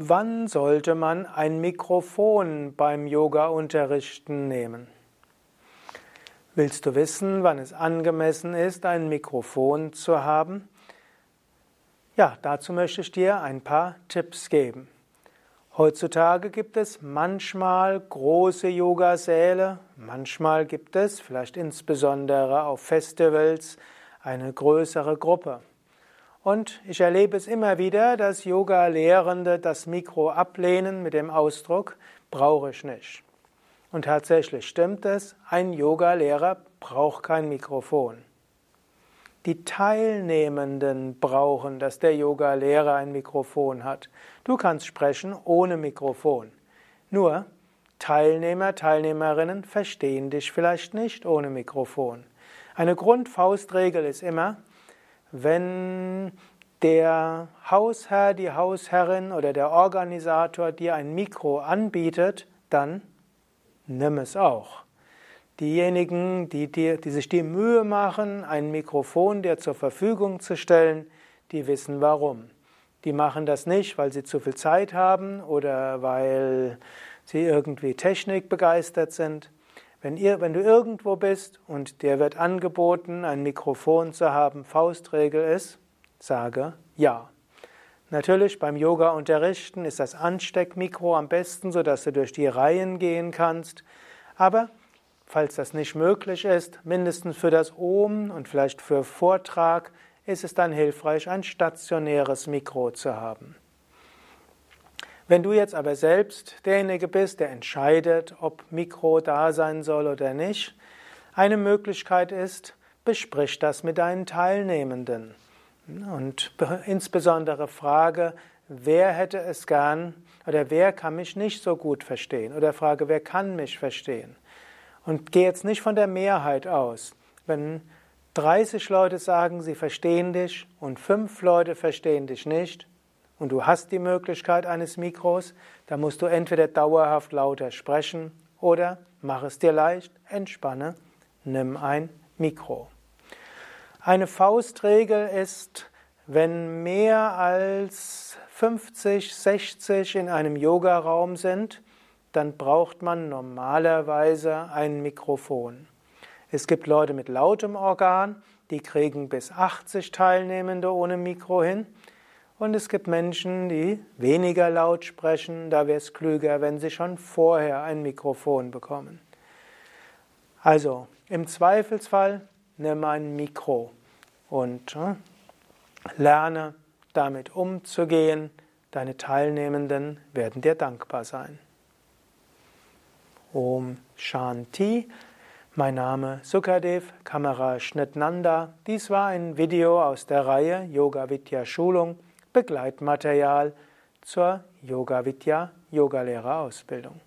Wann sollte man ein Mikrofon beim Yoga-Unterrichten nehmen? Willst du wissen, wann es angemessen ist, ein Mikrofon zu haben? Ja, dazu möchte ich dir ein paar Tipps geben. Heutzutage gibt es manchmal große Yogasäle, manchmal gibt es, vielleicht insbesondere auf Festivals, eine größere Gruppe. Und ich erlebe es immer wieder, dass Yoga-Lehrende das Mikro ablehnen mit dem Ausdruck, brauche ich nicht. Und tatsächlich stimmt es, ein Yoga-Lehrer braucht kein Mikrofon. Die Teilnehmenden brauchen, dass der Yoga-Lehrer ein Mikrofon hat. Du kannst sprechen ohne Mikrofon. Nur Teilnehmer, Teilnehmerinnen verstehen dich vielleicht nicht ohne Mikrofon. Eine Grundfaustregel ist immer, wenn der Hausherr, die Hausherrin oder der Organisator dir ein Mikro anbietet, dann nimm es auch. Diejenigen, die, dir, die sich die Mühe machen, ein Mikrofon dir zur Verfügung zu stellen, die wissen warum. Die machen das nicht, weil sie zu viel Zeit haben oder weil sie irgendwie technikbegeistert sind. Wenn, ihr, wenn du irgendwo bist und dir wird angeboten, ein Mikrofon zu haben, Faustregel ist, sage ja. Natürlich beim Yoga unterrichten ist das Ansteckmikro am besten, sodass du durch die Reihen gehen kannst. Aber falls das nicht möglich ist, mindestens für das Ohm und vielleicht für Vortrag, ist es dann hilfreich, ein stationäres Mikro zu haben. Wenn du jetzt aber selbst derjenige bist, der entscheidet, ob Mikro da sein soll oder nicht, eine Möglichkeit ist, besprich das mit deinen Teilnehmenden. Und insbesondere frage, wer hätte es gern oder wer kann mich nicht so gut verstehen oder frage, wer kann mich verstehen. Und geh jetzt nicht von der Mehrheit aus. Wenn 30 Leute sagen, sie verstehen dich und fünf Leute verstehen dich nicht, und du hast die Möglichkeit eines Mikros, dann musst du entweder dauerhaft lauter sprechen oder mach es dir leicht, entspanne, nimm ein Mikro. Eine Faustregel ist, wenn mehr als 50, 60 in einem Yogaraum sind, dann braucht man normalerweise ein Mikrofon. Es gibt Leute mit lautem Organ, die kriegen bis 80 Teilnehmende ohne Mikro hin. Und es gibt Menschen, die weniger laut sprechen, da wäre es klüger, wenn sie schon vorher ein Mikrofon bekommen. Also im Zweifelsfall nimm ein Mikro und äh, lerne damit umzugehen. Deine Teilnehmenden werden dir dankbar sein. Om Shanti. Mein Name Sukadev, Kamera Schnittnanda. Dies war ein Video aus der Reihe Yoga Vidya Schulung. Begleitmaterial zur Yoga Vidya Yogalehrerausbildung.